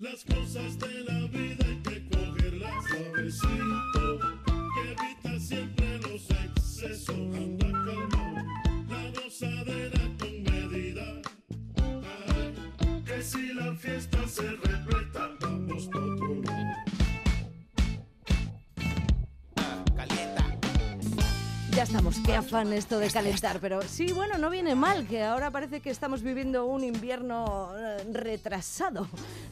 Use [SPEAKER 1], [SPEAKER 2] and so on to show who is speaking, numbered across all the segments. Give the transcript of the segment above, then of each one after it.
[SPEAKER 1] Las cosas de la vida hay que cogerlas suavecito, que evita siempre los excesos. Anda calmado, la gozadera con medida. Ay, que si la fiesta se repleta, vamos pa'
[SPEAKER 2] Ya estamos, qué afán esto de calentar, pero sí, bueno, no viene mal, que ahora parece que estamos viviendo un invierno eh, retrasado.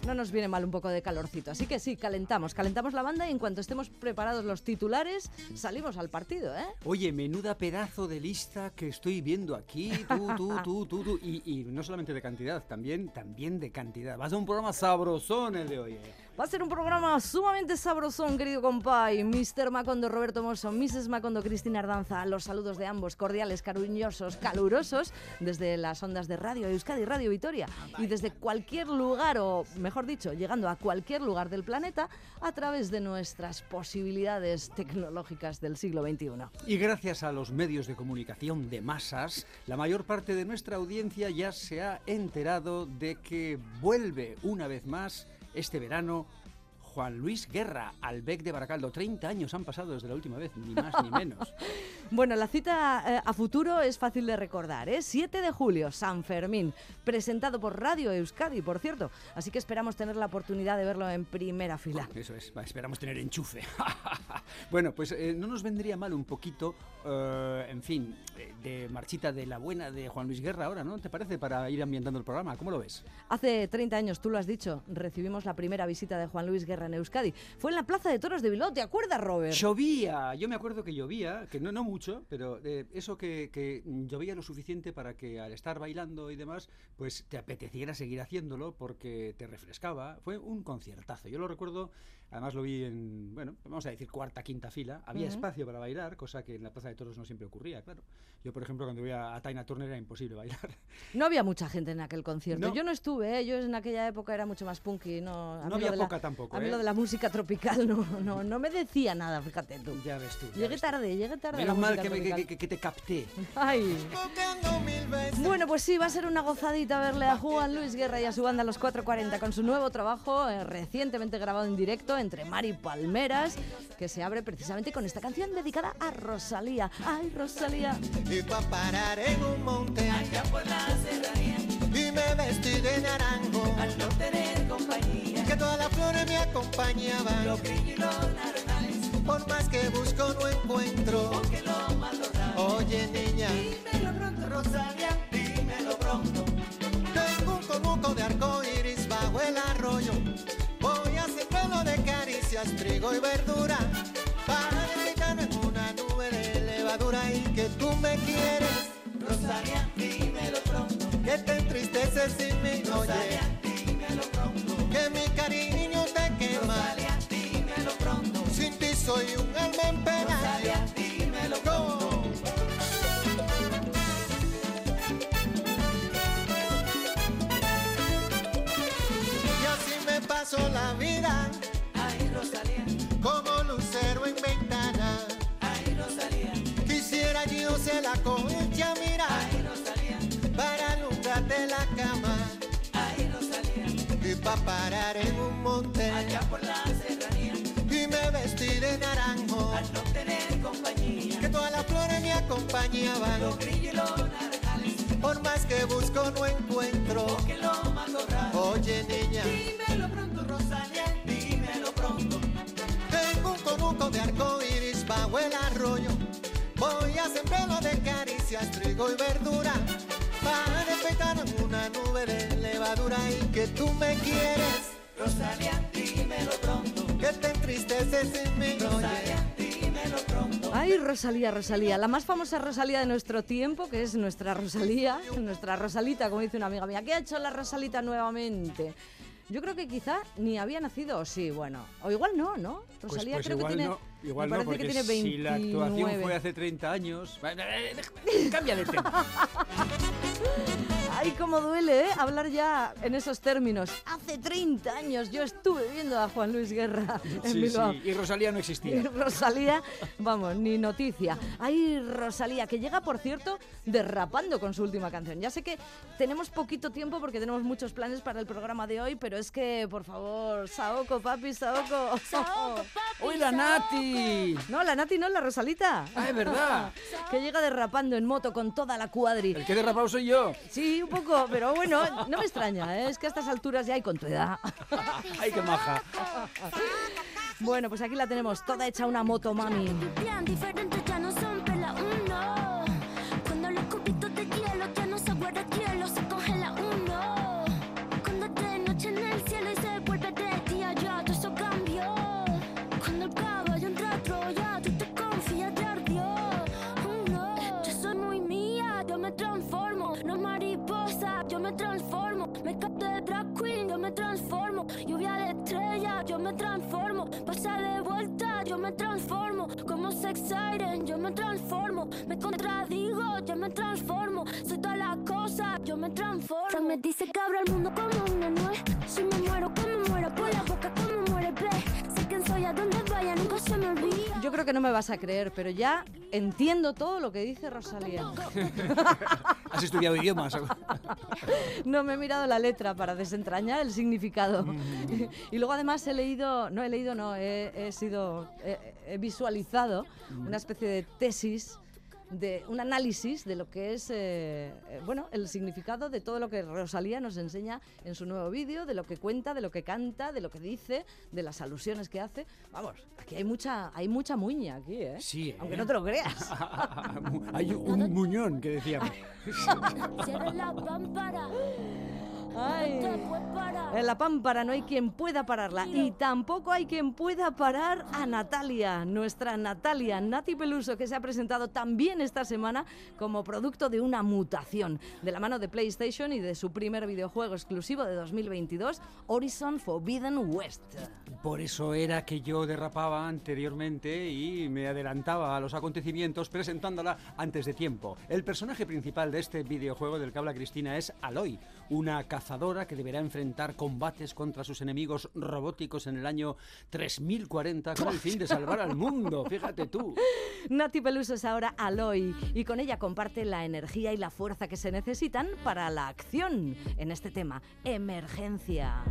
[SPEAKER 2] No nos viene mal un poco de calorcito, así que sí, calentamos, calentamos la banda y en cuanto estemos preparados los titulares, salimos al partido, ¿eh?
[SPEAKER 3] Oye, menuda pedazo de lista que estoy viendo aquí, tú, tú, tú, tú, tú. Y, y no solamente de cantidad, también, también de cantidad. Va a un programa sabrosón el de hoy. eh.
[SPEAKER 2] Va a ser un programa sumamente sabrosón, querido compay. Mr. Macondo, Roberto Mosso, Mrs. Macondo, Cristina Ardanza. Los saludos de ambos, cordiales, cariñosos, calurosos, desde las ondas de Radio Euskadi, Radio Vitoria. Y desde cualquier lugar, o mejor dicho, llegando a cualquier lugar del planeta, a través de nuestras posibilidades tecnológicas del siglo XXI.
[SPEAKER 3] Y gracias a los medios de comunicación de masas, la mayor parte de nuestra audiencia ya se ha enterado de que vuelve una vez más este verano Juan Luis Guerra al Bec de Baracaldo. 30 años han pasado desde la última vez, ni más ni menos.
[SPEAKER 2] Bueno, la cita eh, a futuro es fácil de recordar, ¿eh? 7 de julio, San Fermín, presentado por Radio Euskadi, por cierto. Así que esperamos tener la oportunidad de verlo en primera fila.
[SPEAKER 3] Eso es, va, esperamos tener enchufe. bueno, pues eh, no nos vendría mal un poquito, eh, en fin, de marchita de la buena de Juan Luis Guerra ahora, ¿no? ¿Te parece? Para ir ambientando el programa. ¿Cómo lo ves?
[SPEAKER 2] Hace 30 años, tú lo has dicho, recibimos la primera visita de Juan Luis Guerra en Euskadi. Fue en la Plaza de Toros de Bilbao, ¿te acuerdas, Robert?
[SPEAKER 3] Llovía, yo me acuerdo que llovía, que no, no mucho, pero eh, eso que, que llovía lo suficiente para que al estar bailando y demás, pues te apeteciera seguir haciéndolo porque te refrescaba. Fue un conciertazo, yo lo recuerdo, además lo vi en, bueno, vamos a decir cuarta, quinta fila, había
[SPEAKER 2] Ujú.
[SPEAKER 3] espacio para bailar, cosa que en la Plaza de Toros no siempre ocurría, claro. Yo, por ejemplo, cuando veía a Taina Turner era imposible bailar.
[SPEAKER 2] No había mucha gente en aquel concierto.
[SPEAKER 3] No.
[SPEAKER 2] Yo no estuve, ¿eh? yo en aquella época era mucho más punky. No, a
[SPEAKER 3] No había
[SPEAKER 2] de la-
[SPEAKER 3] poca tampoco,
[SPEAKER 2] A mí
[SPEAKER 3] ¿eh?
[SPEAKER 2] lo de la música tropical no, no, no me decía nada, fíjate tú.
[SPEAKER 3] Ya ves tú. ya
[SPEAKER 2] Llegué
[SPEAKER 3] ves tú.
[SPEAKER 2] tarde, llegué tarde.
[SPEAKER 3] Menos mal que, me- que- que te capté.
[SPEAKER 2] Ay. Bueno, pues sí, va a ser una gozadita verle a Juan Luis Guerra y a su banda Los 440 con su nuevo trabajo, eh, recientemente grabado en directo entre Mar y Palmeras, que se abre precisamente con esta canción dedicada a Rosalía. ¡Ay, Rosalía!
[SPEAKER 4] y pa' parar en un monte. Allá por la serranía. Y me vestí de naranjo. Al no tener compañía. Que todas las flores me acompañaban. Los y los por más que busco no encuentro. Porque lo oye niña. Dímelo pronto Rosalía. Dímelo pronto. Tengo un conuco de arco iris bajo el arroyo trigo y verdura. Para deleitarme en una nube de levadura y que tú me quieres. Rosalía dímelo pronto. Que te entristeces sin mí Rosalía dímelo pronto. Que mi cariño te quema. Rosalía dímelo pronto. Sin ti soy un alma en pena. Rosalía dímelo pronto Y así me paso la vida. Rosalía. Como lucero en ventana. Ay, Rosalía. Quisiera yo ser la concha, mira. Ay, Rosalía. Para alumbrarte la cama. Ay, Rosalía. Y pa' parar en un monte. Allá por la serranía. Y me vestí de naranjo. Al no tener compañía. Que todas las flores me acompañaban. Los grillos y los naranjales. Por más que busco no encuentro. Porque lo raro. Oye niña. Sembrarlo de caricias, trigo y verdura. Para despertar en una nube de levadura y que tú me quieres. Rosalía, dímelo pronto. Que te entristeces sin mí. Rosalía, dímelo pronto.
[SPEAKER 2] ¡Ay, Rosalía, Rosalía! La más famosa Rosalía de nuestro tiempo, que es nuestra Rosalía, nuestra Rosalita, como dice una amiga mía. ¿Qué ha hecho la Rosalita nuevamente? Yo creo que quizá ni había nacido, o sí, bueno. O igual no, ¿no?
[SPEAKER 3] Pues,
[SPEAKER 2] Rosalía
[SPEAKER 3] pues
[SPEAKER 2] creo
[SPEAKER 3] igual
[SPEAKER 2] que tiene.
[SPEAKER 3] no, igual
[SPEAKER 2] me
[SPEAKER 3] no,
[SPEAKER 2] parece
[SPEAKER 3] porque
[SPEAKER 2] que tiene
[SPEAKER 3] si la actuación
[SPEAKER 2] 29.
[SPEAKER 3] fue hace 30 años... Cambia de tema.
[SPEAKER 2] Ay, cómo duele, ¿eh? Hablar ya en esos términos. Hace 30 años yo estuve viendo a Juan Luis Guerra en
[SPEAKER 3] Sí,
[SPEAKER 2] Bilbao.
[SPEAKER 3] sí, y Rosalía no
[SPEAKER 2] Y
[SPEAKER 3] existía.
[SPEAKER 2] Rosalía, vamos, ni noticia. Ay, Rosalía, que llega, por cierto, derrapando con su última canción. Ya sé que tenemos poquito tiempo porque tenemos muchos planes para el programa de hoy, pero es que, por favor, Saoko, papi, Saoko.
[SPEAKER 3] ¡Uy, la Nati!
[SPEAKER 2] No, la Nati no, la Rosalita.
[SPEAKER 3] Ah, es verdad.
[SPEAKER 2] que llega derrapando en moto con toda la cuadri.
[SPEAKER 3] El que derrapado soy yo.
[SPEAKER 2] Sí, un poco, pero bueno, no me extraña, ¿eh? es que a estas alturas ya hay con tu edad.
[SPEAKER 3] ¡Ay, qué maja!
[SPEAKER 2] Bueno, pues aquí la tenemos, toda hecha una moto mami.
[SPEAKER 5] Cuando los cubitos de hielo ya no se guarda me dice que abro el mundo como una nuez. Si me muero, como muero por la boca, como muere pez. Sé quién soy, a donde vaya, nunca se me olvida.
[SPEAKER 2] Yo creo que no me vas a creer, pero ya entiendo todo lo que dice Rosalía.
[SPEAKER 3] ¿Has estudiado idiomas?
[SPEAKER 2] No me he mirado la letra para desentrañar el significado. Y luego además he leído, no he leído, no, he, he sido, he, he visualizado una especie de tesis de un análisis de lo que es eh, eh, bueno el significado de todo lo que Rosalía nos enseña en su nuevo vídeo, de lo que cuenta, de lo que canta, de lo que dice, de las alusiones que hace. Vamos, aquí hay mucha hay mucha muña aquí, ¿eh?
[SPEAKER 3] Sí, ¿eh?
[SPEAKER 2] Aunque no te lo creas.
[SPEAKER 3] Hay un muñón que decíamos.
[SPEAKER 2] Ay. En la pámpara no hay quien pueda pararla y tampoco hay quien pueda parar a Natalia, nuestra Natalia Nati Peluso, que se ha presentado también esta semana como producto de una mutación, de la mano de PlayStation y de su primer videojuego exclusivo de 2022, Horizon Forbidden West.
[SPEAKER 3] Por eso era que yo derrapaba anteriormente y me adelantaba a los acontecimientos presentándola antes de tiempo. El personaje principal de este videojuego del que habla Cristina es Aloy, una cazadora que deberá enfrentar combates contra sus enemigos robóticos en el año 3040 con el fin de salvar al mundo. Fíjate tú.
[SPEAKER 2] Nati Peluso es ahora Aloy y con ella comparte la energía y la fuerza que se necesitan para la acción en este tema, emergencia.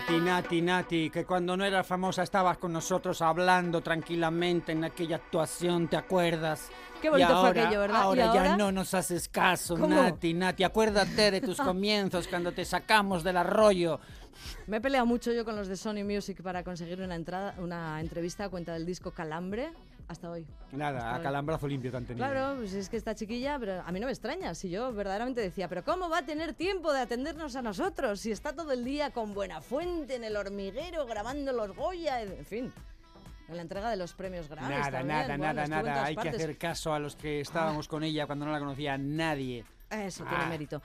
[SPEAKER 3] Nati, Nati, Nati, que cuando no eras famosa estabas con nosotros hablando tranquilamente en aquella actuación, ¿te acuerdas?
[SPEAKER 2] Qué bonito
[SPEAKER 3] Y
[SPEAKER 2] fue
[SPEAKER 3] ahora-
[SPEAKER 2] aquello, ¿verdad? ¿Y
[SPEAKER 3] Ahora ya
[SPEAKER 2] ahora?
[SPEAKER 3] no nos haces caso,
[SPEAKER 2] ¿Cómo?
[SPEAKER 3] Nati, Nati. Acuérdate de tus comienzos cuando te sacamos del arroyo.
[SPEAKER 2] Me he peleado mucho yo con los de Sony Music para conseguir una entrada, una entrevista a cuenta del disco Calambre hasta hoy.
[SPEAKER 3] Nada,
[SPEAKER 2] Hasta
[SPEAKER 3] a
[SPEAKER 2] hoy.
[SPEAKER 3] calambrazo limpio te han tenido.
[SPEAKER 2] Claro, pues es que esta chiquilla, pero a mí no me extraña, si yo verdaderamente decía, pero ¿cómo va a tener tiempo de atendernos a nosotros si está todo el día con buena fuente en el hormiguero grabando los Goya, en fin, en la entrega de los premios Grammy.
[SPEAKER 3] Nada, nada, nada, nada. Hay que hacer caso a los que
[SPEAKER 2] Ah.
[SPEAKER 3] estábamos con ella cuando no la conocía nadie.
[SPEAKER 2] Eso tiene
[SPEAKER 3] Ah.
[SPEAKER 2] mérito.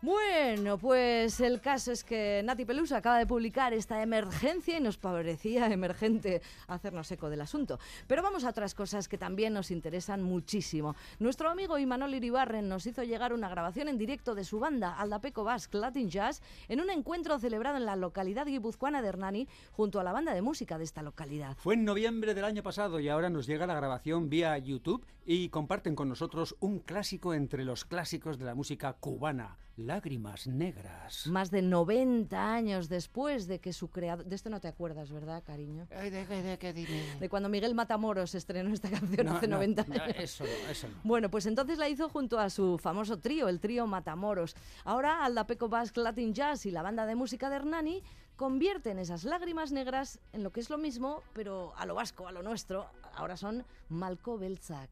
[SPEAKER 2] Bueno, pues el caso es que Nati Pelusa acaba de publicar esta emergencia y nos parecía emergente hacernos eco del asunto. Pero vamos a otras cosas que también nos interesan muchísimo. Nuestro amigo Imanol Iribarren nos hizo llegar una grabación en directo de su banda Aldapeco Basque Latin Jazz en un encuentro celebrado en la localidad guipuzcoana de Hernani junto a la banda de música de esta localidad.
[SPEAKER 3] Fue en noviembre del año pasado y ahora nos llega la grabación vía YouTube y comparten con nosotros un clásico entre los clásicos de la música cubana. Lágrimas negras.
[SPEAKER 2] Más de 90 años después de que su creador... De esto no te acuerdas, ¿verdad, cariño?
[SPEAKER 3] Ay, ¿de, qué- de qué dime?
[SPEAKER 2] De cuando Miguel Matamoros estrenó esta canción
[SPEAKER 3] No,
[SPEAKER 2] hace
[SPEAKER 3] no,
[SPEAKER 2] 90
[SPEAKER 3] no,
[SPEAKER 2] años.
[SPEAKER 3] eso no, eso no.
[SPEAKER 2] Bueno, pues entonces la hizo junto a su famoso trío, el trío Matamoros. Ahora Aldapeco Basque Latin Jazz y la banda de música de Hernani convierten esas lágrimas negras en lo que es lo mismo, pero a lo vasco, a lo nuestro. Ahora son Malco Beltzak.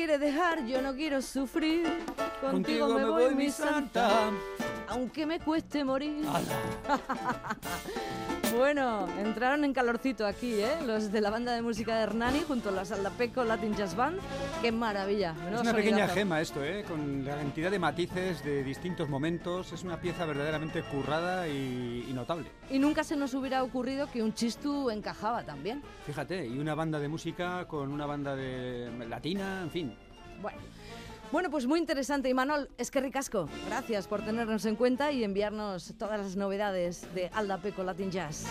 [SPEAKER 2] Me quieres dejar, yo no quiero sufrir. Contigo, me, voy, mi santa, aunque me cueste morir. Bueno, entraron en calorcito aquí, ¿eh? Los de la banda de música de Hernani junto a la Saldapeco Latin Jazz Band. ¡Qué maravilla!
[SPEAKER 3] Es una pequeña gema esto, ¿eh? Con la cantidad de matices de distintos momentos. Es una pieza verdaderamente currada y, y notable.
[SPEAKER 2] Y nunca se nos hubiera ocurrido que un chistu encajaba también.
[SPEAKER 3] Fíjate, y una banda de música con una banda de latina, en fin.
[SPEAKER 2] Bueno. Bueno, pues muy interesante. Y Manol, es que ricasco. Gracias por tenernos en cuenta y enviarnos todas las novedades de Alda Peco Latin Jazz.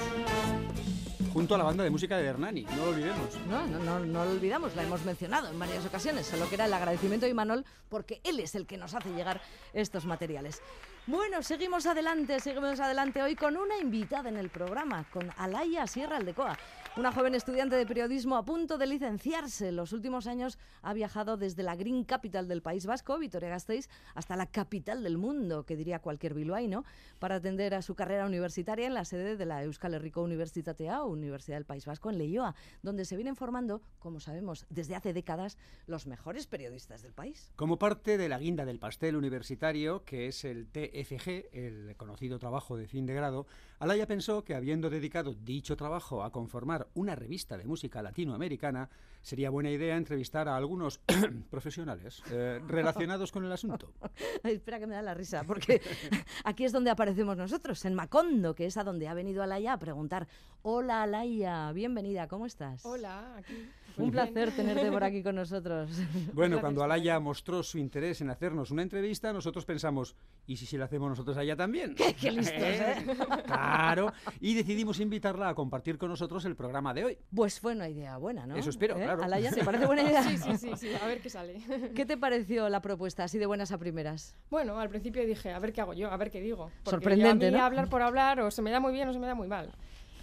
[SPEAKER 3] Junto a la banda de música de Hernani, no lo olvidemos.
[SPEAKER 2] No, no, no, no lo olvidamos, la hemos mencionado en varias ocasiones, solo que era el agradecimiento de Imanol porque él es el que nos hace llegar estos materiales. Bueno, seguimos adelante, seguimos adelante hoy con una invitada en el programa, con Alaya Sierra Aldecoa. Una joven estudiante de periodismo a punto de licenciarse. En los últimos años ha viajado desde la Green Capital del País Vasco, Vitoria-Gasteiz, hasta la capital del mundo, que diría cualquier bilbaíno, para atender a su carrera universitaria en la sede de la Euskal Herriko Universitatea, Universidad del País Vasco, en Leioa, donde se vienen formando, como sabemos, desde hace décadas, los mejores periodistas del país.
[SPEAKER 3] Como parte de la guinda del pastel universitario, que es el TFG, el conocido trabajo de fin de grado, Alaya pensó que habiendo dedicado dicho trabajo a conformar una revista de música latinoamericana, sería buena idea entrevistar a algunos profesionales eh, relacionados con el asunto.
[SPEAKER 2] Ay, espera que me da la risa, porque aquí es donde aparecemos nosotros, en Macondo, que es a donde ha venido Alaya a preguntar. Hola Alaya, bienvenida, ¿cómo estás?
[SPEAKER 6] Hola, aquí.
[SPEAKER 2] Un placer tenerte por aquí con nosotros.
[SPEAKER 3] Bueno, cuando Alaya mostró su interés en hacernos una entrevista, nosotros pensamos, ¿y si se la hacemos nosotros a ella también?
[SPEAKER 2] Qué listos, ¿eh?
[SPEAKER 3] Claro, y decidimos invitarla a compartir con nosotros el programa de hoy.
[SPEAKER 2] Pues fue una idea buena, ¿no?
[SPEAKER 3] Eso espero,
[SPEAKER 2] ¿Eh?
[SPEAKER 3] claro.
[SPEAKER 2] Alaya, ¿te parece buena idea?
[SPEAKER 6] Sí, sí, sí, sí, a ver qué sale.
[SPEAKER 2] ¿Qué te pareció la propuesta, así de buenas a primeras?
[SPEAKER 6] Bueno, al principio dije, a ver qué hago yo, a ver qué digo. Porque
[SPEAKER 2] Sorprendente,
[SPEAKER 6] yo a mí
[SPEAKER 2] ¿no?
[SPEAKER 6] hablar por hablar o se me da muy bien o se me da muy mal.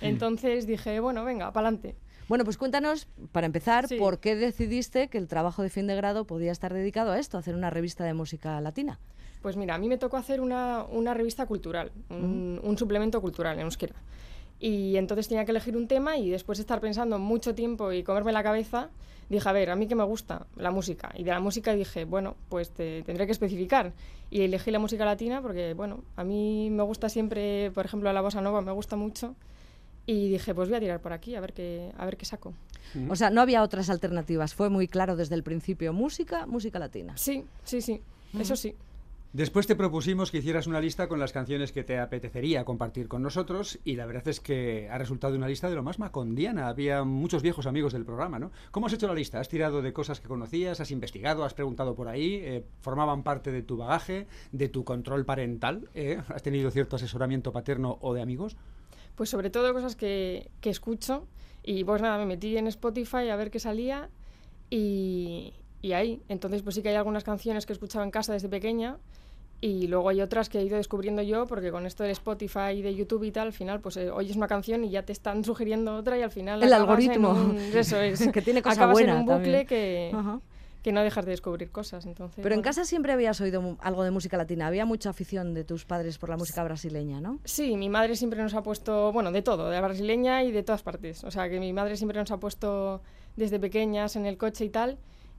[SPEAKER 6] Entonces dije, bueno, venga, pa'lante.
[SPEAKER 2] Bueno, pues cuéntanos, para empezar,
[SPEAKER 6] Sí.
[SPEAKER 2] ¿por qué decidiste que el trabajo de fin de grado podía estar dedicado a esto, a hacer una revista de música latina?
[SPEAKER 6] Pues mira, a mí me tocó hacer una, una revista cultural, un, un suplemento cultural en euskera. Y entonces tenía que elegir un tema y después de estar pensando mucho tiempo y comerme la cabeza, dije, a ver, a mí que me gusta la música. Y de la música dije, bueno, pues te tendré que especificar. Y elegí la música latina porque, bueno, a mí me gusta siempre, por ejemplo, la bossa nova me gusta mucho. Y dije, pues voy a tirar por aquí, a ver qué, a ver qué saco.
[SPEAKER 2] O sea, no había otras alternativas, fue muy claro desde el principio, música, música latina.
[SPEAKER 6] Sí, sí, sí, eso sí.
[SPEAKER 3] Después te propusimos que hicieras una lista con las canciones que te apetecería compartir con nosotros y la verdad es que ha resultado una lista de lo más macondiana. Había muchos viejos amigos del programa, ¿no? ¿Cómo has hecho la lista? ¿Has tirado de cosas que conocías? ¿Has investigado? ¿Has preguntado por ahí? Eh, ¿Formaban parte de tu bagaje? ¿De tu control parental? ¿Eh? ¿Has tenido cierto asesoramiento paterno o de amigos?
[SPEAKER 6] Pues sobre todo cosas que, que escucho. Y pues nada, me metí en Spotify a ver qué salía y, y ahí. Entonces pues sí que hay algunas canciones que escuchaba en casa desde pequeña y luego hay otras que he ido descubriendo yo porque con esto del Spotify y de YouTube y tal, al final pues eh, oyes una canción y ya te están sugiriendo otra y al final
[SPEAKER 2] El algoritmo.
[SPEAKER 6] un- eso es.
[SPEAKER 2] Que tiene cosa
[SPEAKER 6] acabas
[SPEAKER 2] buena
[SPEAKER 6] en un bucle
[SPEAKER 2] también.
[SPEAKER 6] que. Que no dejas de descubrir cosas. Entonces,
[SPEAKER 2] Pero en casa siempre habías oído algo de música latina, había mucha afición de tus padres por la música brasileña, ¿no?
[SPEAKER 6] Sí, mi madre siempre nos ha puesto, bueno, de todo, de la brasileña y de todas partes. O sea, que mi madre siempre nos ha puesto desde pequeñas en el coche y tal.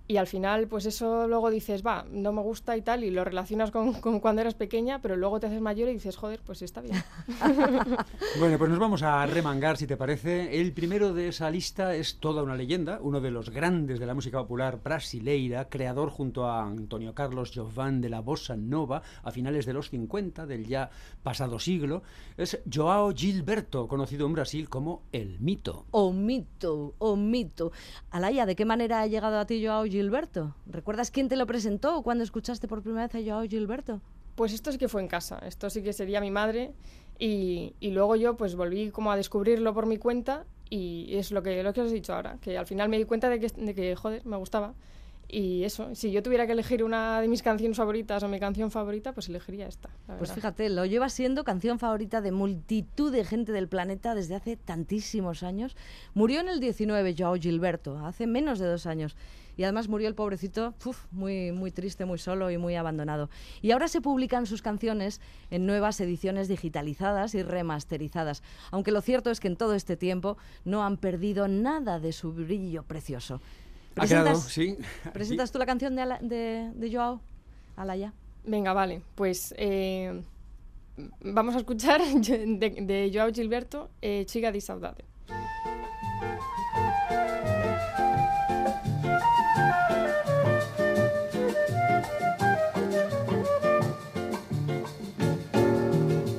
[SPEAKER 6] Y al final, pues eso luego dices, va, no me gusta y tal, y lo relacionas con, con cuando eras pequeña, pero luego te haces mayor y dices, joder, pues está bien.
[SPEAKER 3] Bueno, pues nos vamos a remangar, si te parece. El primero de esa lista es toda una leyenda, uno de los grandes de la música popular brasileira, creador junto a Antonio Carlos Jobim de la bossa nova a finales de los 50 del ya pasado siglo. Es Joao Gilberto, conocido en Brasil como el mito.
[SPEAKER 2] O mito, o mito. Alaya, ¿de qué manera ha llegado a ti Joao Gilberto? ¿Recuerdas quién te lo presentó cuando escuchaste por primera vez a Joao Gilberto?
[SPEAKER 6] Pues esto sí que fue en casa, esto sí que sería mi madre. Y, y luego yo pues volví como a descubrirlo por mi cuenta y es lo que, lo que os he dicho ahora, que al final me di cuenta de que, de que, joder, me gustaba. Y eso, si yo tuviera que elegir una de mis canciones favoritas o mi canción favorita, pues elegiría esta. la
[SPEAKER 2] Pues fíjate, lo lleva siendo canción favorita de multitud de gente del planeta desde hace tantísimos años. Murió en el 19 Joao Gilberto, hace menos de dos años. Y además murió el pobrecito uf, muy, muy triste, muy solo y muy abandonado. Y ahora se publican sus canciones en nuevas ediciones digitalizadas y remasterizadas. Aunque lo cierto es que en todo este tiempo no han perdido nada de su brillo precioso.
[SPEAKER 3] Ha quedado,
[SPEAKER 2] ¿Presentas,
[SPEAKER 3] sí.
[SPEAKER 2] ¿presentas tú la canción de, Ala- de, de Joao? Alaya.
[SPEAKER 6] Venga, vale, pues eh, vamos a escuchar de, de Joao Gilberto, eh, Chica di Saudade.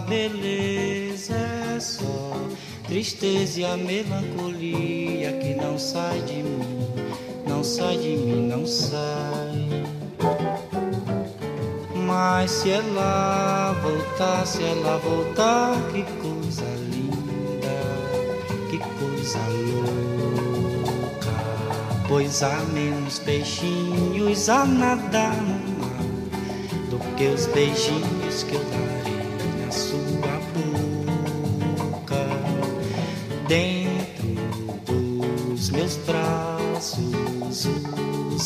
[SPEAKER 7] beleza, é só tristeza e a melancolia que não sai de mim, não sai de mim, não sai. Mas se ela voltar, se ela voltar, que coisa linda, que coisa louca. Pois há menos peixinhos a nadar no mar do que os beijinhos que eu darei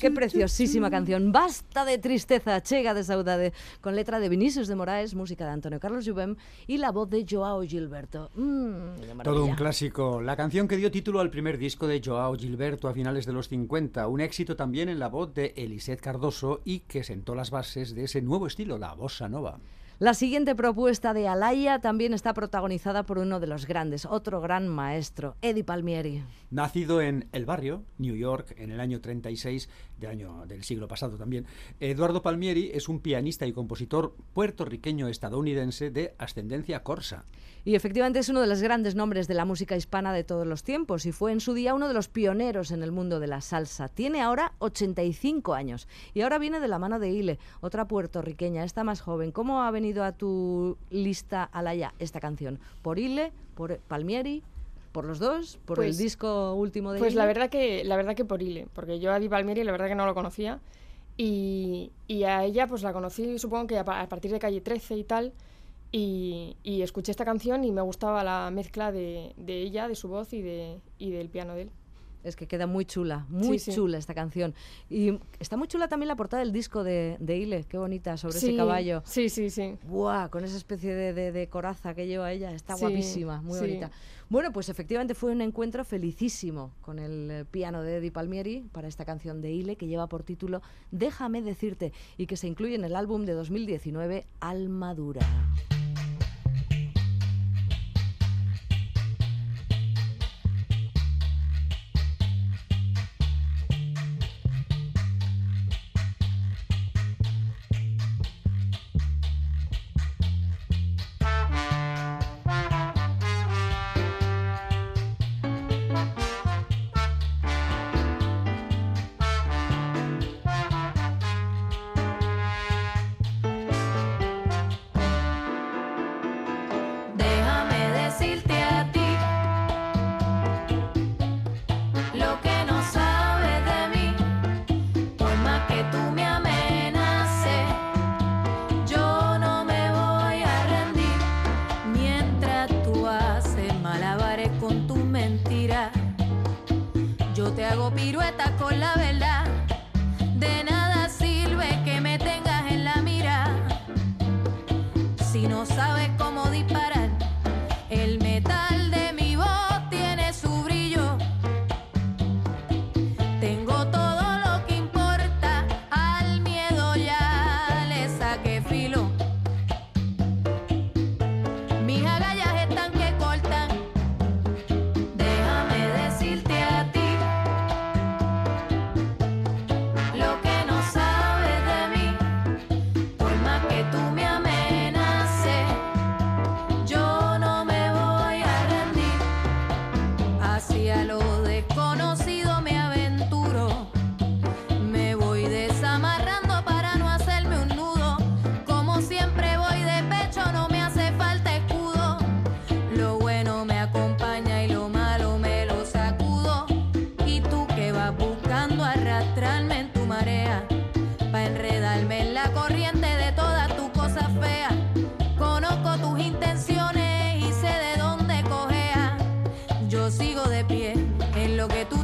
[SPEAKER 2] Qué preciosísima canción. Basta de tristeza, chega de saudade, con letra de Vinicius de Moraes, música de Antonio Carlos Jubem y la voz de Joao Gilberto. Mm,
[SPEAKER 3] Todo un clásico. La canción que dio título al primer disco de Joao Gilberto a finales de los 50. Un éxito también en la voz de Eliseth Cardoso y que sentó las bases de ese nuevo estilo, la bossa nova.
[SPEAKER 2] La siguiente propuesta de Alaya también está protagonizada por uno de los grandes, otro gran maestro, Eddie Palmieri.
[SPEAKER 3] Nacido en El Barrio, New York, en el año 36 año, del siglo pasado también, Eduardo Palmieri es un pianista y compositor puertorriqueño-estadounidense de ascendencia corsa.
[SPEAKER 2] Y efectivamente es uno de los grandes nombres de la música hispana de todos los tiempos y fue en su día uno de los pioneros en el mundo de la salsa. Tiene ahora 85 años y ahora viene de la mano de Ile, otra puertorriqueña, esta más joven. ¿Cómo ha venido a tu lista, Alaya, esta canción? ¿Por Ile? ¿Por Palmieri? ¿Por los dos? ¿Por el
[SPEAKER 6] Pues-
[SPEAKER 2] disco último de
[SPEAKER 6] Pues
[SPEAKER 2] Ile?
[SPEAKER 6] la verdad que la verdad que por Ile, porque yo a Di Palmieri la verdad que no lo conocía y, y a ella pues la conocí supongo que a, a partir de Calle 13 y tal y, y escuché esta canción y me gustaba la mezcla de, de ella, de su voz y, de, y del piano de él.
[SPEAKER 2] Es que queda muy chula, muy
[SPEAKER 6] Sí, sí.
[SPEAKER 2] chula esta canción. Y está muy chula también la portada del disco de, de Ile, qué bonita, sobre ese caballo.
[SPEAKER 6] Sí, sí, sí.
[SPEAKER 2] Buah, con esa especie de, de- de coraza que lleva ella, está guapísima, muy bonita. Bueno, pues efectivamente fue un encuentro felicísimo con el eh, piano de Eddie Palmieri para esta canción de Ile que lleva por título Déjame decirte y que se incluye en el álbum de 2019 Alma
[SPEAKER 8] que tú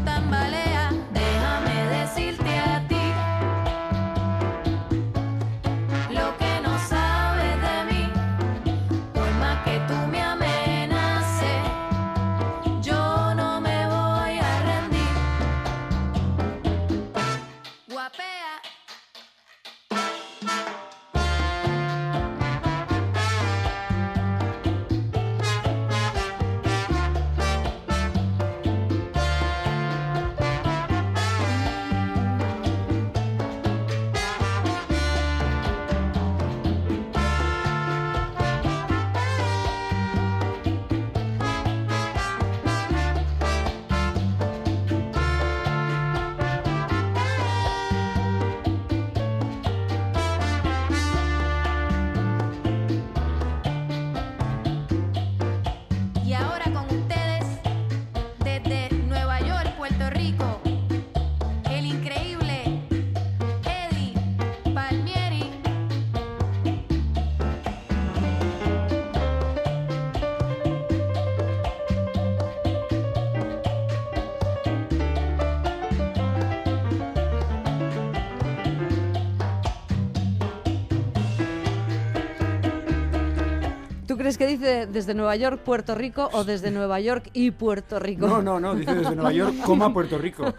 [SPEAKER 2] crees que dice desde Nueva York, Puerto Rico o desde Nueva York y Puerto Rico?
[SPEAKER 3] No, no, no, dice desde Nueva York, coma Puerto Rico.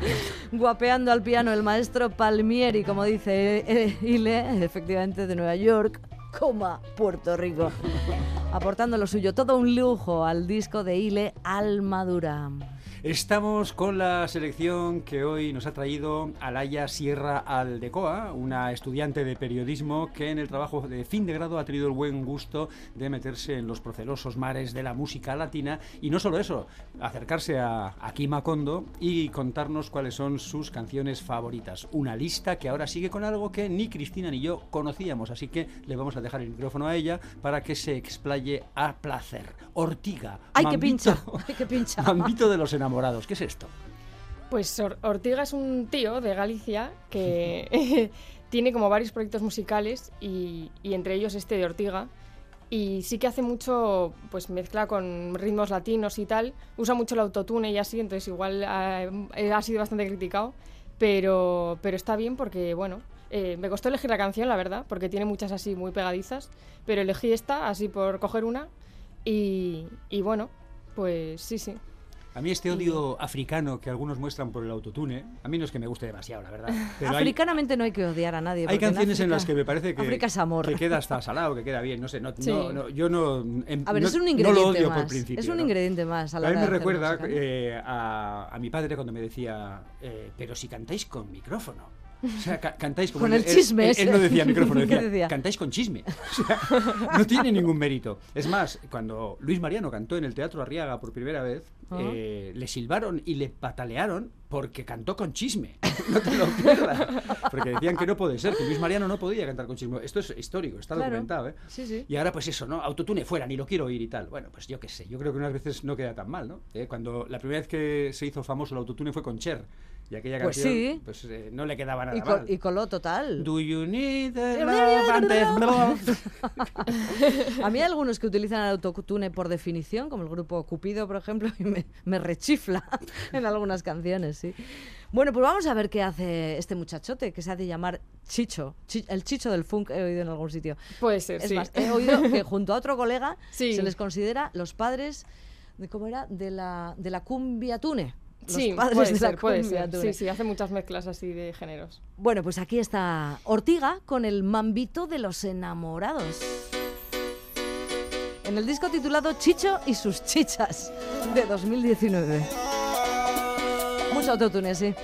[SPEAKER 2] Guapeando al piano el maestro Palmieri, como dice eh, Ile, efectivamente de Nueva York, coma Puerto Rico. Aportando lo suyo, todo un lujo al disco de Ile Almadura.
[SPEAKER 3] Estamos con la selección que hoy nos ha traído Alaya Sierra Aldecoa, una estudiante de periodismo que en el trabajo de fin de grado ha tenido el buen gusto de meterse en los procelosos mares de la música latina y no solo eso, acercarse a, a Kima Kondo y contarnos cuáles son sus canciones favoritas. Una lista que ahora sigue con algo que ni Cristina ni yo conocíamos, así que le vamos a dejar el micrófono a ella para que se explaye a placer. Ortiga.
[SPEAKER 2] ¡Ay, que pincha! ¡Ay, que pincha!
[SPEAKER 3] Mambito de los enamorados. ¿Qué es esto?
[SPEAKER 6] Pues Or- Ortiga es un tío de Galicia que tiene como varios proyectos musicales y, y entre ellos este de Ortiga. Y sí que hace mucho, pues mezcla con ritmos latinos y tal. Usa mucho el autotune y así, entonces igual eh, ha sido bastante criticado. Pero, pero está bien porque, bueno, eh, me costó elegir la canción, la verdad, porque tiene muchas así muy pegadizas. Pero elegí esta, así por coger una. Y, y bueno, pues sí, sí.
[SPEAKER 3] A mí este odio africano que algunos muestran por el autotune, a mí no es que me guste demasiado, la verdad. Pero hay-
[SPEAKER 2] Africanamente no hay que odiar a nadie.
[SPEAKER 3] Hay canciones en
[SPEAKER 2] África-
[SPEAKER 3] las que me parece que,
[SPEAKER 2] África es amor.
[SPEAKER 3] que queda hasta salado, que queda bien, no sé, no,
[SPEAKER 6] Sí.
[SPEAKER 3] no- no- yo no, em-
[SPEAKER 2] A ver,
[SPEAKER 3] no-
[SPEAKER 2] es un
[SPEAKER 3] no
[SPEAKER 2] ingrediente
[SPEAKER 3] lo odio
[SPEAKER 2] más.
[SPEAKER 3] por principio.
[SPEAKER 2] es un ingrediente más a la
[SPEAKER 3] A mí me recuerda eh, a, a mi padre cuando me decía, eh, pero si cantáis con micrófono. O sea, ca- cantáis como
[SPEAKER 2] Con el chisme
[SPEAKER 3] Él, él no decía micrófono,
[SPEAKER 2] ¿Qué
[SPEAKER 3] decía,
[SPEAKER 2] decía?
[SPEAKER 3] cantáis con chisme. O sea, no tiene ningún mérito. Es más, cuando Luis Mariano cantó en el Teatro Arriaga por primera vez,
[SPEAKER 2] Ah.
[SPEAKER 3] eh, le silbaron y le patalearon porque cantó con chisme. No te lo pierdas. Porque decían que no puede ser, que Luis Mariano no podía cantar con chisme. Esto es histórico, está
[SPEAKER 2] Claro.
[SPEAKER 3] documentado, ¿eh?
[SPEAKER 2] Sí, sí.
[SPEAKER 3] Y ahora pues eso, ¿no? Autotune fuera, ni lo quiero oír y tal. Bueno, pues yo qué sé, yo creo que unas veces no queda tan mal, ¿no? Eh, Cuando la primera vez que se hizo famoso el autotune fue con Cher. Y aquella
[SPEAKER 2] Pues
[SPEAKER 3] canción,
[SPEAKER 2] sí.
[SPEAKER 3] pues eh, no le quedaba nada
[SPEAKER 2] Y, col-
[SPEAKER 3] mal.
[SPEAKER 2] y coló total.
[SPEAKER 3] Do you need a love and a love?
[SPEAKER 2] A mí hay algunos que utilizan el autotune por definición, como el grupo Cupido, por ejemplo, y me, me rechifla en algunas canciones, sí. Bueno, pues vamos a ver qué hace este muchachote, que se hace llamar Chicho. Chi- el Chicho del funk he oído en algún sitio.
[SPEAKER 6] Puede ser,
[SPEAKER 2] Es
[SPEAKER 6] sí.
[SPEAKER 2] más, he oído que junto a otro colega
[SPEAKER 6] Sí.
[SPEAKER 2] se les considera los padres de cómo era de la de la cumbia tune. Los
[SPEAKER 6] Sí,
[SPEAKER 2] padres
[SPEAKER 6] puede
[SPEAKER 2] de
[SPEAKER 6] ser,
[SPEAKER 2] la
[SPEAKER 6] puede ser. Sí, sí, hace muchas mezclas así de géneros.
[SPEAKER 2] Bueno, pues aquí está Ortiga con el mambito de los enamorados. En el disco titulado Chicho y sus chichas de 2019. Mucho autotune, sí.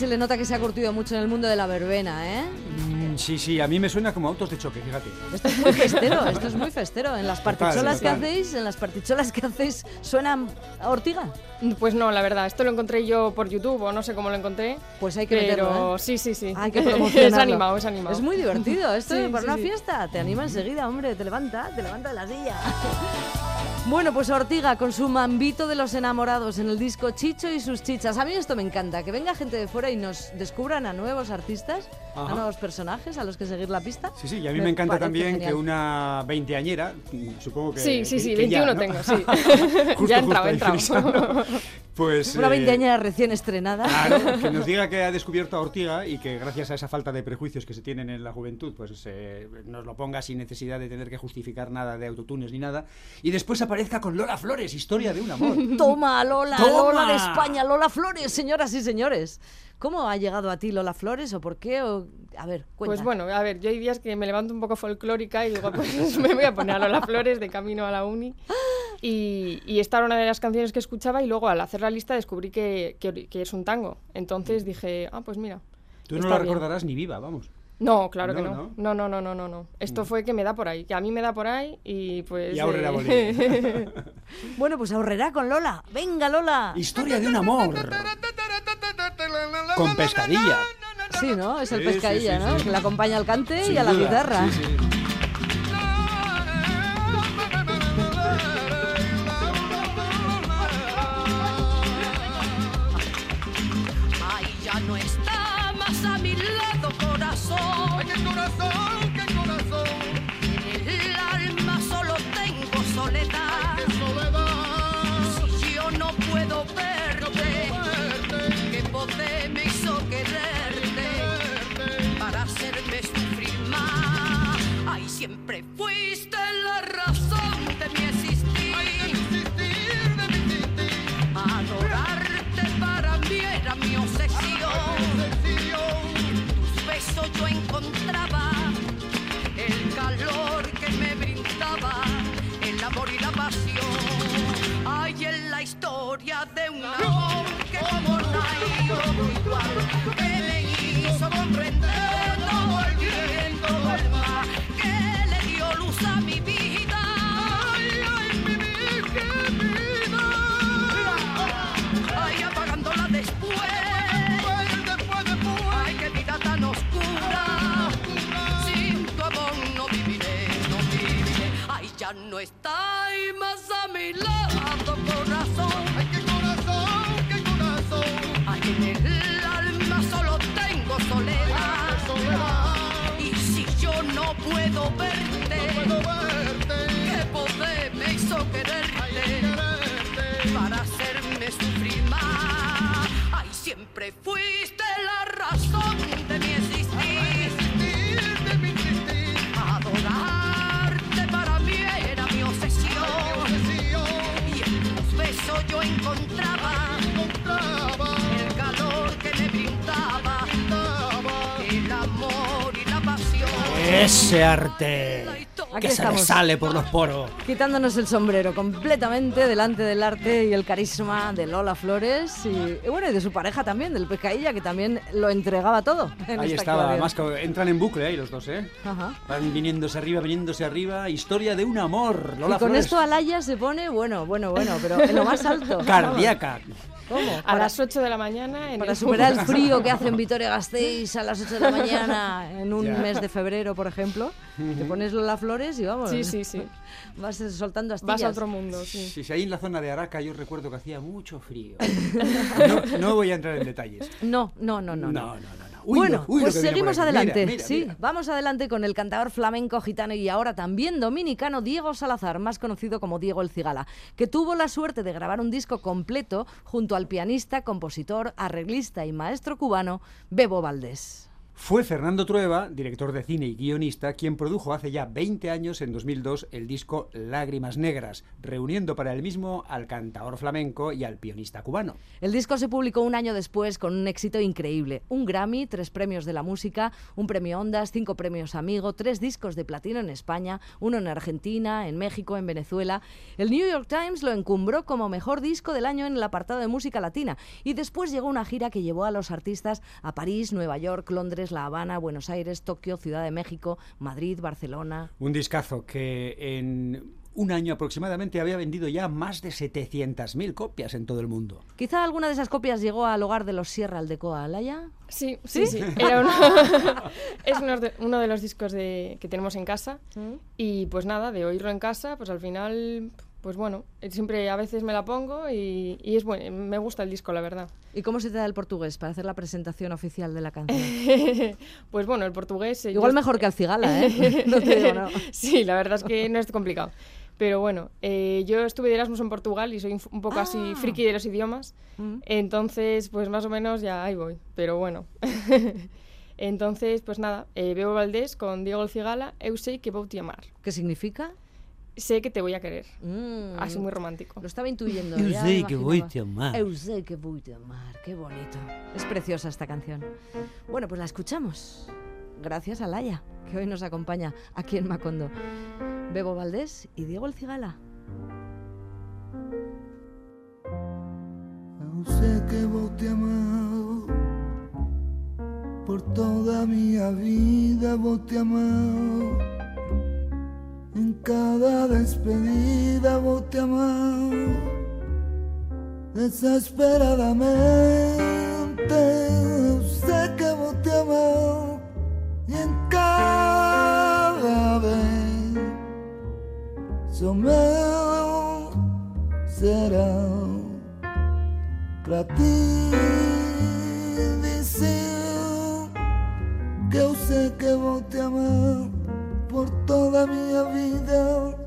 [SPEAKER 2] Se le nota que se ha curtido mucho en el mundo de la verbena, ¿eh?
[SPEAKER 3] Mm, Sí, sí, a mí me suena como autos de choque, fíjate.
[SPEAKER 2] Esto es muy festero, esto es muy festero. En las
[SPEAKER 3] Total,
[SPEAKER 2] particholas que hacéis, en las particholas que hacéis, ¿suena a Ortiga?
[SPEAKER 6] Pues no, la verdad, esto lo encontré yo por YouTube o no sé cómo lo encontré.
[SPEAKER 2] Pues hay que
[SPEAKER 6] pero
[SPEAKER 2] meterlo, ¿eh?
[SPEAKER 6] sí, sí, sí.
[SPEAKER 2] Hay que promocionarlo.
[SPEAKER 6] es animado, es animado.
[SPEAKER 2] Es muy divertido esto
[SPEAKER 6] Sí,
[SPEAKER 2] para
[SPEAKER 6] sí,
[SPEAKER 2] una
[SPEAKER 6] sí.
[SPEAKER 2] fiesta. Te anima enseguida, hombre. Te levanta, te levanta de la silla. Bueno, pues Ortiga con su mambito de los enamorados en el disco Chicho y sus chichas. A mí esto me encanta, que venga gente de fuera y nos descubran a nuevos artistas,
[SPEAKER 9] Ajá.
[SPEAKER 2] a nuevos personajes a los que seguir la pista.
[SPEAKER 9] Sí, sí, y a mí me, encanta
[SPEAKER 2] parece
[SPEAKER 9] también
[SPEAKER 2] genial.
[SPEAKER 9] que una veinteañera, supongo que...
[SPEAKER 6] Sí, sí,
[SPEAKER 9] que-
[SPEAKER 6] sí,
[SPEAKER 9] que ya,
[SPEAKER 6] 21
[SPEAKER 9] ¿no?
[SPEAKER 6] tengo, sí.
[SPEAKER 9] Justo,
[SPEAKER 6] ya he
[SPEAKER 9] justo
[SPEAKER 6] entrado, he
[SPEAKER 9] ahí
[SPEAKER 6] entrado.
[SPEAKER 9] frisando. Pues...
[SPEAKER 2] Una
[SPEAKER 9] eh,
[SPEAKER 2] veinteañera recién estrenada.
[SPEAKER 9] Claro, que nos diga que ha descubierto a Ortiga y que gracias a esa falta de prejuicios que se tienen en la juventud, pues eh, nos lo ponga sin necesidad de tener que justificar nada de autotunes ni nada. Y después aparezca con Lola Flores, historia de un amor.
[SPEAKER 2] Toma, Lola,
[SPEAKER 9] Toma.
[SPEAKER 2] Lola de España, Lola Flores, señoras y señores. ¿Cómo ha llegado a ti Lola Flores o por qué? O... A ver, cuenta.
[SPEAKER 6] Pues bueno, a ver, yo hay días que me levanto un poco folclórica y digo, pues me voy a poner a Lola Flores de camino a la uni. Y, y esta era una de las canciones que escuchaba y luego al hacer la lista descubrí que, que- que es un tango. Entonces dije, ah, pues mira.
[SPEAKER 9] Tú no la
[SPEAKER 6] bien.
[SPEAKER 9] recordarás ni viva, vamos.
[SPEAKER 6] No, claro que
[SPEAKER 9] No,
[SPEAKER 6] no. No, no, no, no, no. no. Esto fue que me da por ahí, que a mí me da por ahí y pues...
[SPEAKER 9] Y ahora la
[SPEAKER 6] eh,
[SPEAKER 2] Bueno, pues ahorrará con Lola. Venga, Lola.
[SPEAKER 9] Historia de un amor. Con pescadilla.
[SPEAKER 2] Sí, ¿no? Es el
[SPEAKER 9] Sí,
[SPEAKER 2] pescadilla,
[SPEAKER 9] sí,
[SPEAKER 2] ¿no?
[SPEAKER 9] sí.
[SPEAKER 2] Que le acompaña al cante
[SPEAKER 9] Sin
[SPEAKER 2] y a la
[SPEAKER 9] duda,
[SPEAKER 2] guitarra.
[SPEAKER 9] sí, sí. Ese arte
[SPEAKER 2] Aquí
[SPEAKER 9] que se le sale por los poros.
[SPEAKER 2] Quitándonos el sombrero completamente delante del arte y el carisma de Lola Flores y, y bueno, y de su pareja también, del pescadilla, que también lo entregaba todo. en
[SPEAKER 9] Ahí
[SPEAKER 2] esta
[SPEAKER 9] estaba, que entran en bucle ahí los dos, ¿eh?
[SPEAKER 2] Ajá.
[SPEAKER 9] Van viniéndose arriba, viniéndose arriba. Historia de un amor. Lola
[SPEAKER 2] y con
[SPEAKER 9] Flores.
[SPEAKER 2] esto Alaya se pone, bueno, bueno, bueno, pero en lo más alto.
[SPEAKER 9] Cardíaca.
[SPEAKER 2] ¿Cómo?
[SPEAKER 6] a
[SPEAKER 2] Para,
[SPEAKER 6] las 8 de la mañana en
[SPEAKER 2] para
[SPEAKER 6] el
[SPEAKER 2] superar el frío que hace en Vitoria-Gasteiz a las 8 de la mañana en un
[SPEAKER 9] Ya.
[SPEAKER 2] mes de febrero, por ejemplo, te pones Lola Flores y vamos.
[SPEAKER 6] Sí, sí, sí.
[SPEAKER 2] Vas soltando astillas.
[SPEAKER 6] Vas a otro mundo, sí.
[SPEAKER 9] Si si ahí en la zona de Araca yo recuerdo que hacía mucho frío. No, no voy a entrar en detalles.
[SPEAKER 2] No. no. No, no, no.
[SPEAKER 9] no. Uy,
[SPEAKER 2] bueno,
[SPEAKER 9] uy,
[SPEAKER 2] pues seguimos adelante.
[SPEAKER 9] Mira, mira,
[SPEAKER 2] sí,
[SPEAKER 9] mira.
[SPEAKER 2] vamos adelante con el cantador flamenco gitano y ahora también dominicano Diego Salazar, más conocido como Diego el Cigala, que tuvo la suerte de grabar un disco completo junto al pianista, compositor, arreglista y maestro cubano Bebo Valdés.
[SPEAKER 9] Fue Fernando Trueba, director de cine y guionista, quien produjo hace ya 20 años, en 2002, el disco Lágrimas Negras, reuniendo para el mismo al cantador flamenco y al pianista cubano.
[SPEAKER 2] El disco se publicó un año después con un éxito increíble. Un Grammy, tres premios de la música, un premio Ondas, cinco premios Amigo, tres discos de platino en España, uno en Argentina, en México, en Venezuela. El New York Times lo encumbró como mejor disco del año en el apartado de música latina. Y después llegó una gira que llevó a los artistas a París, Nueva York, Londres, La Habana, Buenos Aires, Tokio, Ciudad de México, Madrid, Barcelona.
[SPEAKER 9] Un discazo que en un año aproximadamente había vendido ya más de 700.000 copias en todo el mundo.
[SPEAKER 2] Quizá alguna de esas copias llegó al hogar de los Sierra Aldecoa, Alaya.
[SPEAKER 6] Sí, sí, sí. Era uno, es uno de, uno de los discos de, que tenemos en casa. Y pues nada, de oírlo en casa, pues al final pues bueno, siempre a veces me la pongo y, y es bueno, me gusta el disco, la verdad.
[SPEAKER 2] ¿Y cómo se te da el portugués para hacer la presentación oficial de la canción?
[SPEAKER 6] pues bueno, el portugués... eh,
[SPEAKER 2] Igual
[SPEAKER 6] yo-
[SPEAKER 2] mejor que al cigala, ¿eh? No te digo nada.
[SPEAKER 6] sí, la verdad es que no es complicado. Pero bueno, eh, yo estuve de Erasmus en Portugal y soy un, poco así
[SPEAKER 2] Ah.
[SPEAKER 6] friki de los idiomas.
[SPEAKER 2] Mm.
[SPEAKER 6] Entonces, pues más o menos ya ahí voy. Pero bueno. Entonces, pues nada, eh, Bebo Valdés con Diego El Cigala, Eu sei que vou te amar.
[SPEAKER 2] ¿Qué significa?
[SPEAKER 6] Sé que te voy a querer.
[SPEAKER 2] Mm.
[SPEAKER 6] Así muy romántico.
[SPEAKER 2] Lo estaba intuyendo. Ya
[SPEAKER 10] sei
[SPEAKER 2] me
[SPEAKER 10] que vou te amar.
[SPEAKER 2] Eu sei que voy te amar. Qué bonito. Es preciosa esta canción. Bueno, pues la escuchamos. Gracias a Laia, que hoy nos acompaña aquí en Macondo. Bebo Valdés y Diego El Cigala.
[SPEAKER 11] Eu sei que vou te amar Por toda a minha vida vou te amar Em cada despedida vou te amar Desesperadamente sei que vou te amar E em cada vez Sou meu será. Pra ti dizer que sei que vou te amar por toda minha vida.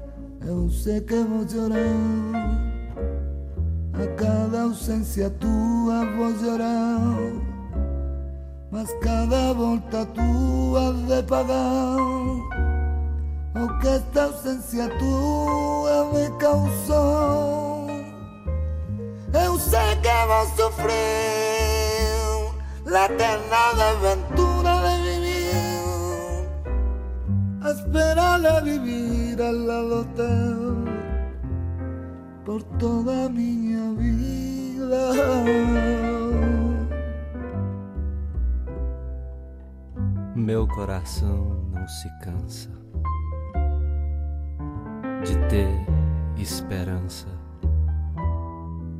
[SPEAKER 11] Eu sei que vou chorar a cada ausência tua vou chorar, mas cada volta tua de pagar o que esta ausência tua me causou. Eu sei que vou sofrer la eterna aventura a esperar a vivir al lado teu por toda minha vida.
[SPEAKER 12] Meu coração não se cansa de ter esperança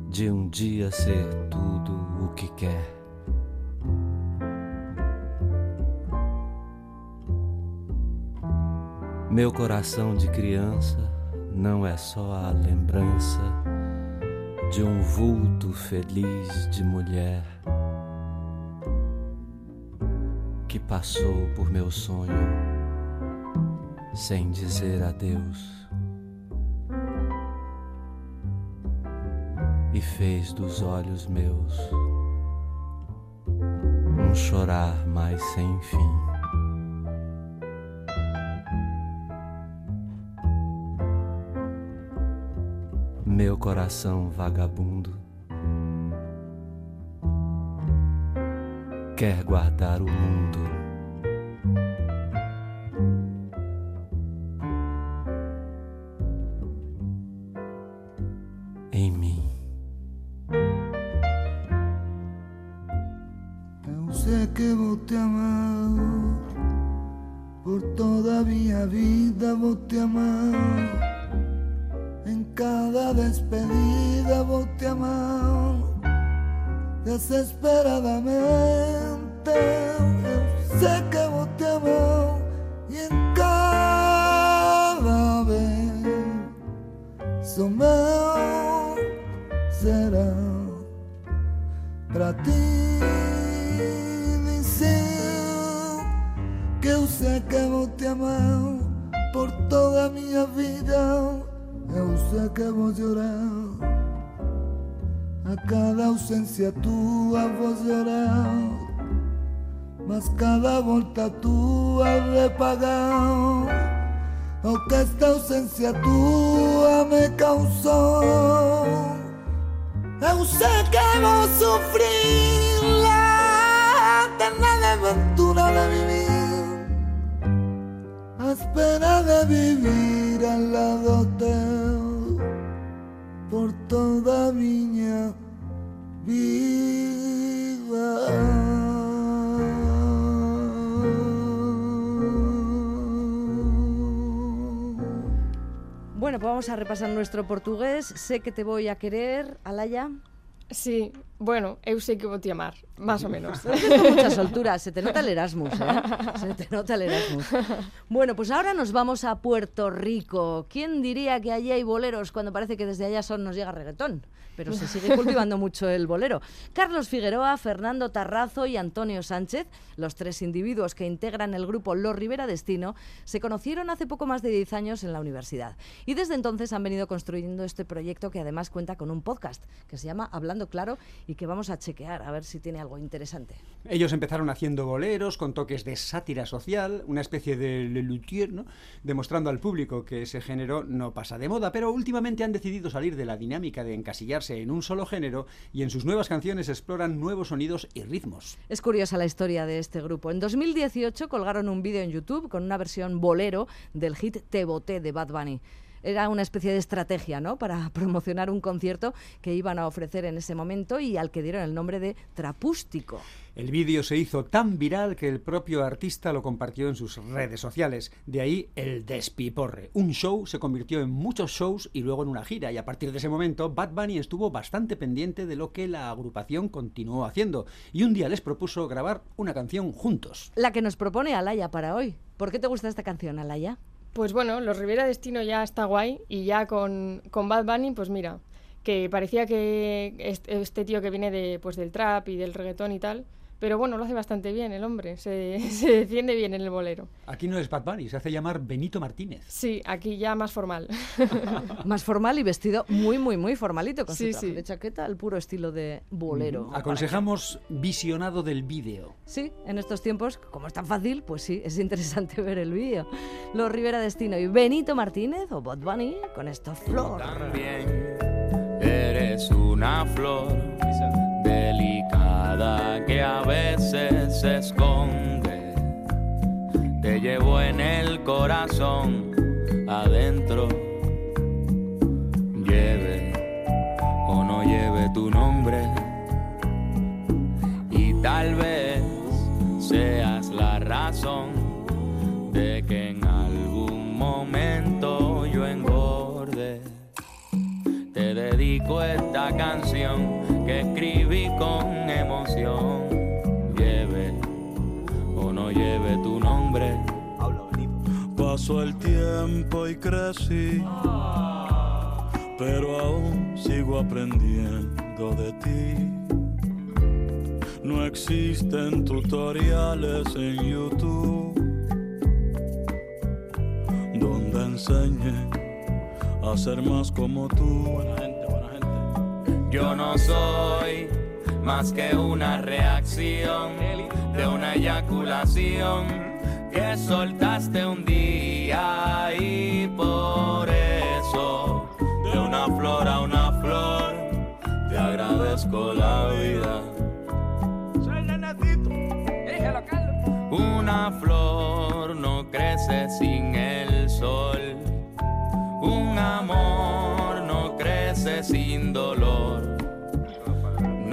[SPEAKER 12] de um dia ser tudo o que quer. Meu coração de criança não é só a lembrança de um vulto feliz de mulher que passou por meu sonho sem dizer adeus e fez dos olhos meus um chorar mais sem fim. Meu coração vagabundo quer guardar o mundo.
[SPEAKER 11] Despedida vou te amar desesperadamente eu sei que vou te amar e em cada vez meu será pra ti que eu sei que vou te amar por toda a minha vida. Eu sei que vou chorar a cada ausência tua vou chorar, mas cada volta tua de pagar o que esta ausência tua me causou. Eu sei que vou sofrer la eterna aventura de vivir, a espera de vivir al lado teu toda a minha vida.
[SPEAKER 2] Bueno, pues vamos a repasar nuestro portugués. Sé que te voy a querer, Alaya.
[SPEAKER 6] Sí, Bueno, eu sei que vou te amar, más o menos.
[SPEAKER 2] Con mucha soltura, se te nota el Erasmus, ¿eh? Se te nota el Erasmus. Bueno, pues ahora nos vamos a Puerto Rico. ¿Quién diría que allí hay boleros cuando parece que desde allá son nos llega reggaetón? Pero se sigue cultivando mucho el bolero. Carlos Figueroa, Fernando Tarrazo y Antonio Sánchez, los tres individuos que integran el grupo Los Rivera Destino, se conocieron hace poco más de 10 años en la universidad. Y desde entonces han venido construyendo este proyecto que además cuenta con un podcast que se llama Hablando Claro y que vamos a chequear a ver si tiene algo interesante.
[SPEAKER 3] Ellos empezaron haciendo boleros con toques de sátira social, una especie de Le Luthier, ¿no? demostrando al público que ese género no pasa de moda, pero últimamente han decidido salir de la dinámica de encasillarse en un solo género y en sus nuevas canciones exploran nuevos sonidos y ritmos.
[SPEAKER 2] Es curiosa la historia de este grupo. En 2018 colgaron un vídeo en YouTube con una versión bolero del hit Te Boté de Bad Bunny. Era una especie de estrategia, ¿no? Para promocionar un concierto que iban a ofrecer en ese momento y al que dieron el nombre de Trapústico.
[SPEAKER 3] El vídeo se hizo tan viral que el propio artista lo compartió en sus redes sociales. De ahí el despiporre. Un show se convirtió en muchos shows y luego en una gira. Y a partir de ese momento, Bad Bunny estuvo bastante pendiente de lo que la agrupación continuó haciendo. Y un día les propuso grabar una canción juntos.
[SPEAKER 2] La que nos propone Alaya para hoy. ¿Por qué te gusta esta canción, Alaya?
[SPEAKER 6] Pues bueno, los Rivera Destino ya está guay y ya con, con Bad Bunny, pues mira, que parecía que este, este tío que viene de, pues del trap y del reggaetón y tal, pero bueno, lo hace bastante bien el hombre, se, se defiende bien en el bolero.
[SPEAKER 3] Aquí no es Bad Bunny, se hace llamar Benito Martínez.
[SPEAKER 6] Sí, aquí ya más formal.
[SPEAKER 2] Más formal y vestido muy, muy, muy formalito, con
[SPEAKER 6] Sí,
[SPEAKER 2] su traje
[SPEAKER 6] sí.
[SPEAKER 2] de chaqueta, al puro estilo de bolero.
[SPEAKER 3] Aconsejamos visionado del vídeo.
[SPEAKER 2] Sí, en estos tiempos, como es tan fácil, pues sí, es interesante ver el vídeo. Los Rivera Destino y Benito Martínez o Bad Bunny con esto Flor.
[SPEAKER 10] También eres una flor delicada que a veces se esconde. Te llevo en el corazón adentro. Lleve o no lleve tu nombre. Y tal vez seas la razón de que en algún momento yo engorde. Te dedico esta canción con emoción. Lleve o no lleve tu nombre.
[SPEAKER 1] Pasó el tiempo y crecí, pero aún sigo aprendiendo de ti. No existen tutoriales en YouTube donde enseñen a ser más como tú. Buena gente, buena gente.
[SPEAKER 10] Yo no soy más que una reacción de una eyaculación que soltaste un día y por eso de una flor a una flor te agradezco la vida. Una flor no crece sin el sol. Un amor no crece sin dolor.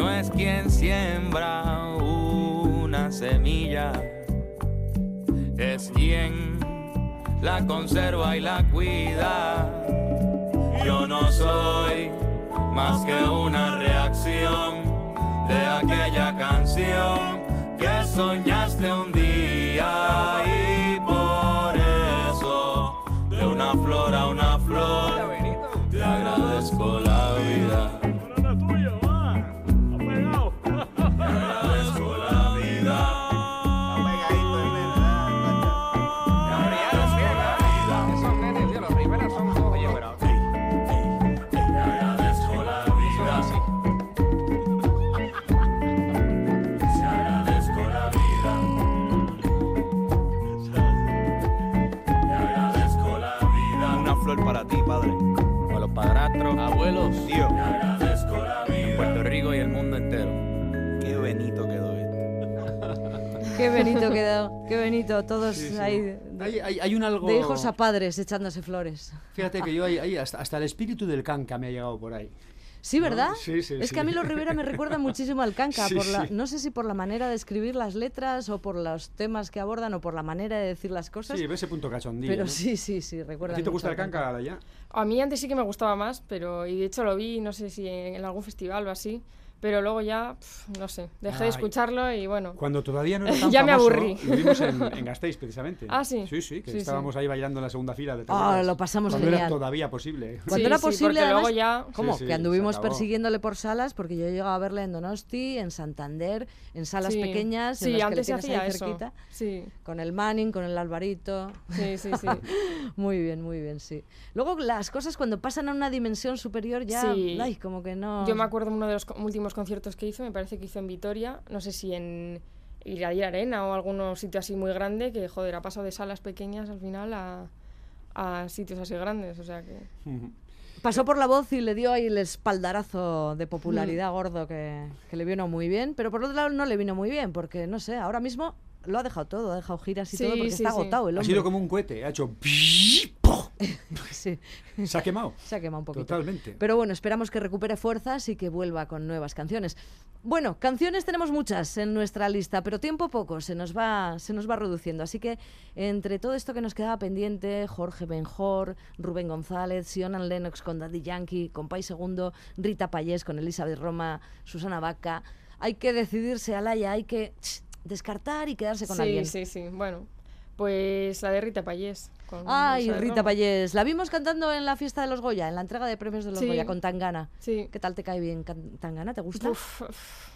[SPEAKER 10] No es quien siembra una semilla, es quien la conserva y la cuida. Yo no soy más que una reacción de aquella canción que soñaste un día
[SPEAKER 2] bonito quedó, qué bonito, todos ahí
[SPEAKER 3] Hay, hay- hay un algo...
[SPEAKER 2] de hijos a padres echándose flores.
[SPEAKER 3] Fíjate que yo ahí, ahí hasta, hasta el espíritu del canca me ha llegado por ahí.
[SPEAKER 2] Sí, ¿verdad?
[SPEAKER 3] Sí, sí,
[SPEAKER 2] es
[SPEAKER 3] sí.
[SPEAKER 2] que a mí los Rivera me recuerdan muchísimo al canca,
[SPEAKER 3] Sí,
[SPEAKER 2] por la,
[SPEAKER 3] sí.
[SPEAKER 2] no sé si por la manera de escribir las letras o por los temas que abordan o por la manera de decir las cosas.
[SPEAKER 3] Sí, ve ese punto cachondillo.
[SPEAKER 2] pero
[SPEAKER 3] ¿no?
[SPEAKER 2] sí, sí, sí, recuerda.
[SPEAKER 3] ¿A ti te gusta el canca, ya?
[SPEAKER 6] A mí antes sí que me gustaba más, pero y de hecho lo vi, no sé si en, en algún festival o así, Pero luego ya, pf, no sé, dejé de escucharlo y bueno.
[SPEAKER 3] Cuando todavía no era tan
[SPEAKER 6] ya me aburrí.
[SPEAKER 3] Lo vimos en, en Gasteiz, precisamente.
[SPEAKER 6] Ah, sí.
[SPEAKER 3] Sí, sí, que
[SPEAKER 6] Sí, sí.
[SPEAKER 3] estábamos ahí bailando en la segunda fila de ¿te
[SPEAKER 13] Ah,
[SPEAKER 3] acuerdas?
[SPEAKER 13] lo pasamos
[SPEAKER 3] Cuando era
[SPEAKER 13] genial.
[SPEAKER 3] todavía posible.
[SPEAKER 13] Cuando
[SPEAKER 6] Sí,
[SPEAKER 13] era posible, además,
[SPEAKER 6] luego ya-
[SPEAKER 13] ¿cómo?
[SPEAKER 3] Sí, sí,
[SPEAKER 13] que
[SPEAKER 3] se
[SPEAKER 13] anduvimos persiguiéndole por salas, porque yo he llegado a verle en Donosti, en Santander, en salas
[SPEAKER 6] Sí.
[SPEAKER 13] pequeñas, en
[SPEAKER 6] Sí,
[SPEAKER 13] las que
[SPEAKER 6] antes se
[SPEAKER 13] le ahí
[SPEAKER 6] hacía eso.
[SPEAKER 13] cerquita,
[SPEAKER 6] Sí.
[SPEAKER 13] con el Manning, con el Alvarito.
[SPEAKER 6] Sí, sí, sí.
[SPEAKER 13] muy bien, muy bien, sí. Luego las cosas cuando pasan a una dimensión superior ya,
[SPEAKER 6] Sí.
[SPEAKER 13] ay, como que no...
[SPEAKER 6] Yo me acuerdo de uno de los co- últimos conciertos que hizo, me parece que hizo en Vitoria, no sé si en Iradier Arena o algún sitio así muy grande, que joder, ha pasado de salas pequeñas al final a, a sitios así grandes, o sea que...
[SPEAKER 13] Pasó por la voz y le dio ahí el espaldarazo de popularidad
[SPEAKER 6] Mm.
[SPEAKER 13] gordo que, que le vino muy bien, pero por otro lado no le vino muy bien, porque no sé, ahora mismo lo ha dejado todo, ha dejado giras y
[SPEAKER 6] Sí,
[SPEAKER 13] todo porque
[SPEAKER 6] sí,
[SPEAKER 13] está
[SPEAKER 6] sí.
[SPEAKER 13] agotado el
[SPEAKER 3] Ha
[SPEAKER 13] hombre.
[SPEAKER 3] sido como un cohete, ha hecho...
[SPEAKER 13] Sí.
[SPEAKER 3] Se ha quemado.
[SPEAKER 13] Se ha quemado un poquito.
[SPEAKER 3] Totalmente.
[SPEAKER 13] Pero bueno, esperamos que recupere fuerzas y que vuelva con nuevas canciones. Bueno, canciones tenemos muchas en nuestra lista, pero tiempo poco, se nos va, se nos va reduciendo. Así que entre todo esto que nos quedaba pendiente, Jorge Benjor, Rubén González, Sionan Lennox con Daddy Yankee, con Pai Segundo, Rita Payés con Elizabeth Roma, Susana Vaca, hay que decidirse, Alaya, hay que ch, descartar y quedarse con
[SPEAKER 6] sí,
[SPEAKER 13] alguien.
[SPEAKER 6] sí, sí, bueno. Pues la de Rita Payés. con
[SPEAKER 13] Ay, Rita. Payés. La vimos cantando en la fiesta de los Goya, en la entrega de premios de los
[SPEAKER 6] Sí.
[SPEAKER 13] Goya con Tangana.
[SPEAKER 6] Sí.
[SPEAKER 13] ¿Qué tal te cae bien Tangana? ¿Te gusta?
[SPEAKER 6] Uf, uf.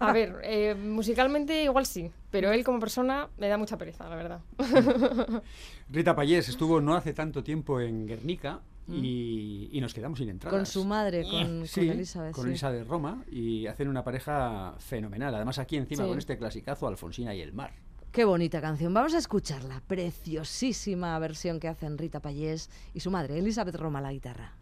[SPEAKER 6] A ver, eh, musicalmente igual sí, pero él como persona me da mucha pereza, la verdad.
[SPEAKER 3] Rita Payés estuvo no hace tanto tiempo en Guernica y, y nos quedamos sin entradas.
[SPEAKER 13] Con su madre, con,
[SPEAKER 3] Sí,
[SPEAKER 13] con Elizabeth.
[SPEAKER 3] con
[SPEAKER 13] sí.
[SPEAKER 3] Elizabeth Roma y hacen una pareja fenomenal. Además aquí encima
[SPEAKER 13] Sí.
[SPEAKER 3] con este clasicazo Alfonsina y el mar.
[SPEAKER 13] Qué bonita canción. Vamos a escucharla. Preciosísima versión que hacen Rita Payés y su madre, Elizabeth Roma, la guitarra.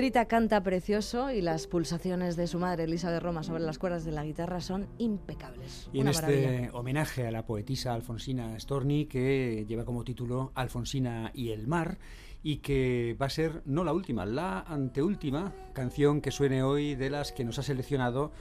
[SPEAKER 2] Rita canta precioso y las pulsaciones de su madre, Elisa de Roma, sobre las cuerdas de la guitarra son impecables.
[SPEAKER 3] Y en este homenaje a la poetisa Alfonsina Storni, que lleva como título Alfonsina y el mar, y que va a ser no la última, la anteúltima canción que suene hoy de las que nos ha seleccionado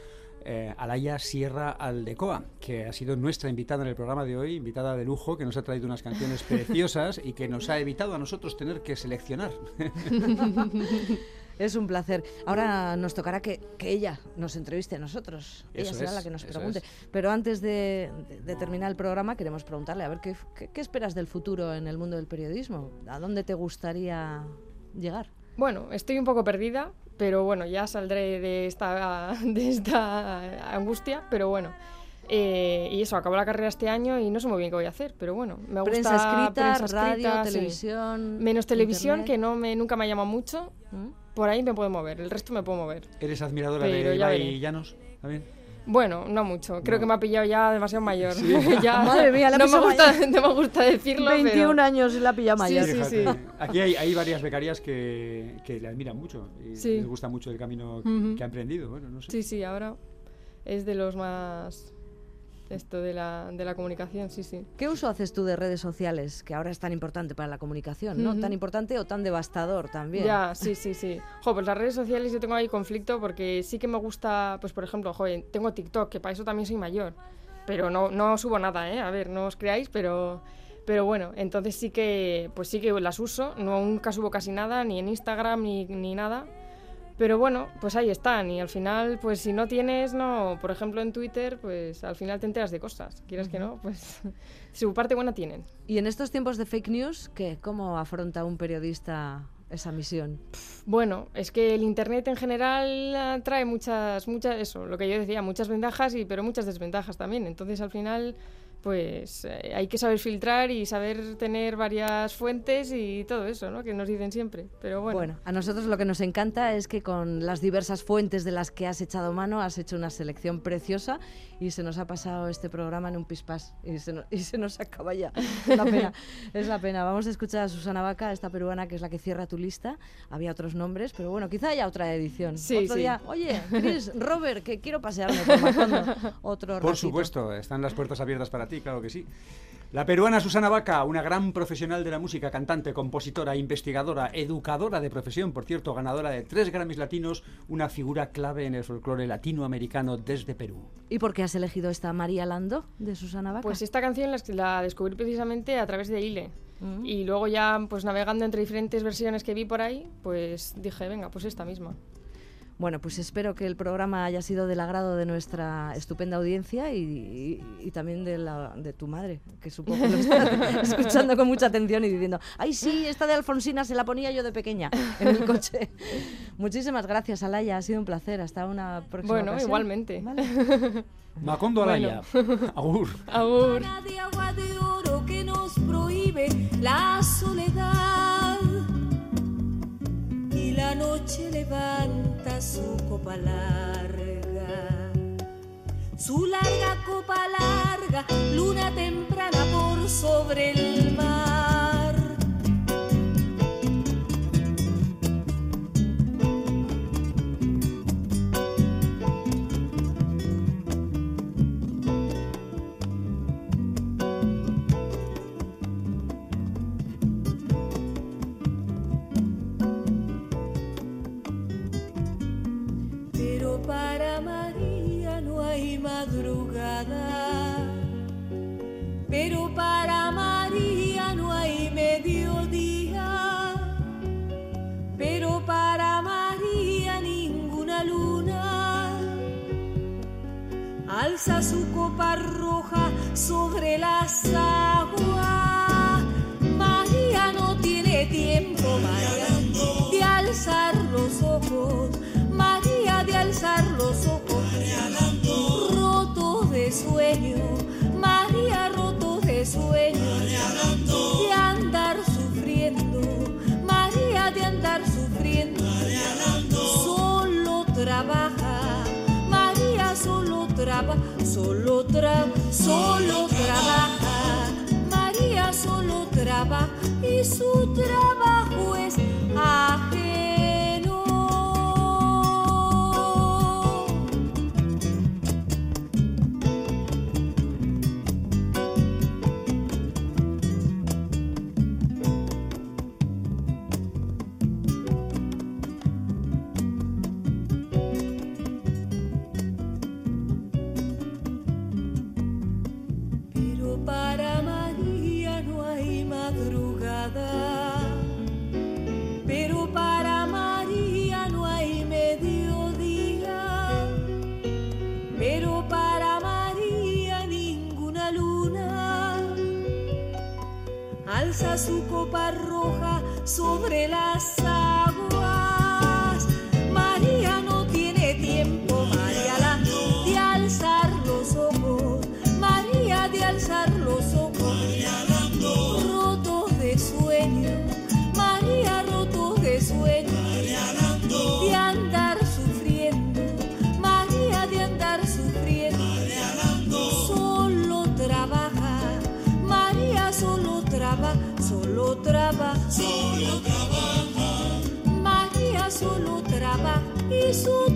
[SPEAKER 3] eh, Alaya Sierra Aldecoa, que ha sido nuestra invitada en el programa de hoy, invitada de lujo, que nos ha traído unas canciones preciosas y que nos ha evitado a nosotros tener que seleccionar.
[SPEAKER 2] Es un placer. Ahora nos tocará que, que ella nos entreviste a nosotros. ella
[SPEAKER 3] Eso
[SPEAKER 2] será
[SPEAKER 3] es,
[SPEAKER 2] la que nos pregunte.
[SPEAKER 3] es.
[SPEAKER 2] Pero antes de, de- de terminar el programa, queremos preguntarle a ver ¿qué, qué, qué esperas del futuro en el mundo del periodismo. ¿A dónde te gustaría llegar?
[SPEAKER 6] Bueno, estoy un poco perdida, pero bueno, ya saldré de esta, de esta angustia, pero bueno. Eh, y eso, acabo la carrera este año y no sé muy bien qué voy a hacer, pero bueno, me gusta
[SPEAKER 2] Prensa escrita,
[SPEAKER 6] prensa
[SPEAKER 2] radio,
[SPEAKER 6] escrita, sí.
[SPEAKER 2] televisión.
[SPEAKER 6] Menos televisión,
[SPEAKER 2] internet.
[SPEAKER 6] que no me, nunca me ha llamado mucho. Por ahí me puedo mover, el resto me puedo mover.
[SPEAKER 3] ¿Eres admiradora
[SPEAKER 6] Pero
[SPEAKER 3] de
[SPEAKER 6] ya
[SPEAKER 3] Ibai
[SPEAKER 6] veré.
[SPEAKER 3] Llanos? ¿También?
[SPEAKER 6] Bueno, no mucho. Creo
[SPEAKER 3] No.
[SPEAKER 6] que me ha pillado ya demasiado mayor.
[SPEAKER 3] Sí.
[SPEAKER 6] Ya-
[SPEAKER 2] Madre mía, la
[SPEAKER 6] no, me
[SPEAKER 2] pillado
[SPEAKER 6] gusta,
[SPEAKER 2] mayor.
[SPEAKER 6] no me gusta decirlo,
[SPEAKER 2] 21
[SPEAKER 6] pero...
[SPEAKER 2] años la pilla mayor.
[SPEAKER 6] Sí, sí,
[SPEAKER 3] Aquí hay, hay varias becarias que, que le admiran mucho y
[SPEAKER 6] Sí.
[SPEAKER 3] les gusta mucho el camino que ha emprendido. Bueno, no sé.
[SPEAKER 6] Sí, sí, ahora es de los más... Esto de la, de la comunicación, sí, sí.
[SPEAKER 2] ¿Qué uso haces tú de redes sociales, que ahora es tan importante para la comunicación, ¿no? Tan importante o tan devastador también.
[SPEAKER 6] Ya, sí, sí, sí. Jo, pues las redes sociales yo tengo ahí conflicto porque sí que me gusta, pues por ejemplo, joder, tengo TikTok, que para eso también soy mayor. Pero no, no subo nada, ¿eh? A ver, no os creáis, pero, pero bueno, entonces sí que, pues sí que las uso. No, nunca subo casi nada, ni en Instagram, ni, ni nada. Pero bueno, pues ahí están. Y al final, pues si no tienes, no, por ejemplo en Twitter, pues al final te enteras de cosas. Quieras que no, pues su parte buena tienen.
[SPEAKER 2] Y en estos tiempos de fake news, ¿qué? ¿Cómo afronta un periodista esa misión?
[SPEAKER 6] Bueno, es que el internet en general trae muchas, muchas, eso, lo que yo decía, muchas ventajas y pero muchas desventajas también. Entonces al final, pues eh, hay que saber filtrar y saber tener varias fuentes y todo eso, ¿no? Que nos dicen siempre. Pero bueno.
[SPEAKER 2] Bueno, a nosotros lo que nos encanta es que con las diversas fuentes de las que has echado mano has hecho una selección preciosa y se nos ha pasado este programa en un pispás y se, no- y se nos acaba ya. Es la pena, es la pena. Vamos a escuchar a Susana Vaca, esta peruana que es la que cierra tu lista. Había otros nombres, pero bueno, quizá haya otra edición.
[SPEAKER 6] Sí,
[SPEAKER 2] Otro
[SPEAKER 6] sí.
[SPEAKER 2] día, oye, Chris, Robert, que quiero pasearme por Macondo. Otro
[SPEAKER 3] Por
[SPEAKER 2] ratito.
[SPEAKER 3] supuesto, están las puertas abiertas para ti, claro que sí. La peruana Susana Vaca, una gran profesional de la música, cantante, compositora, investigadora, educadora de profesión, por cierto, ganadora de tres Grammys latinos, una figura clave en el folclore latinoamericano desde Perú.
[SPEAKER 2] ¿Y por qué has elegido esta María Lando de Susana Vaca?
[SPEAKER 6] Pues esta canción la, la descubrí precisamente a través de Ile. Y luego ya, pues navegando entre diferentes versiones que vi por ahí, pues dije, venga, pues esta misma.
[SPEAKER 2] Bueno, pues espero que el programa haya sido del agrado de nuestra estupenda audiencia y, y- y también de, la, de tu madre, que supongo que lo está escuchando con mucha atención y diciendo, ay sí, esta de Alfonsina se la ponía yo de pequeña en el coche. Muchísimas gracias, Alaya, ha sido un placer. Hasta una próxima
[SPEAKER 6] Bueno,
[SPEAKER 2] ocasión.
[SPEAKER 6] igualmente.
[SPEAKER 3] Macondo Alaya. Agur.
[SPEAKER 6] Agur.
[SPEAKER 8] de agua de oro que nos prohíbe la soledad. Noche levanta su copa larga. Su larga copa larga, luna temprana por sobre el su copa roja sobre las aguas. Solo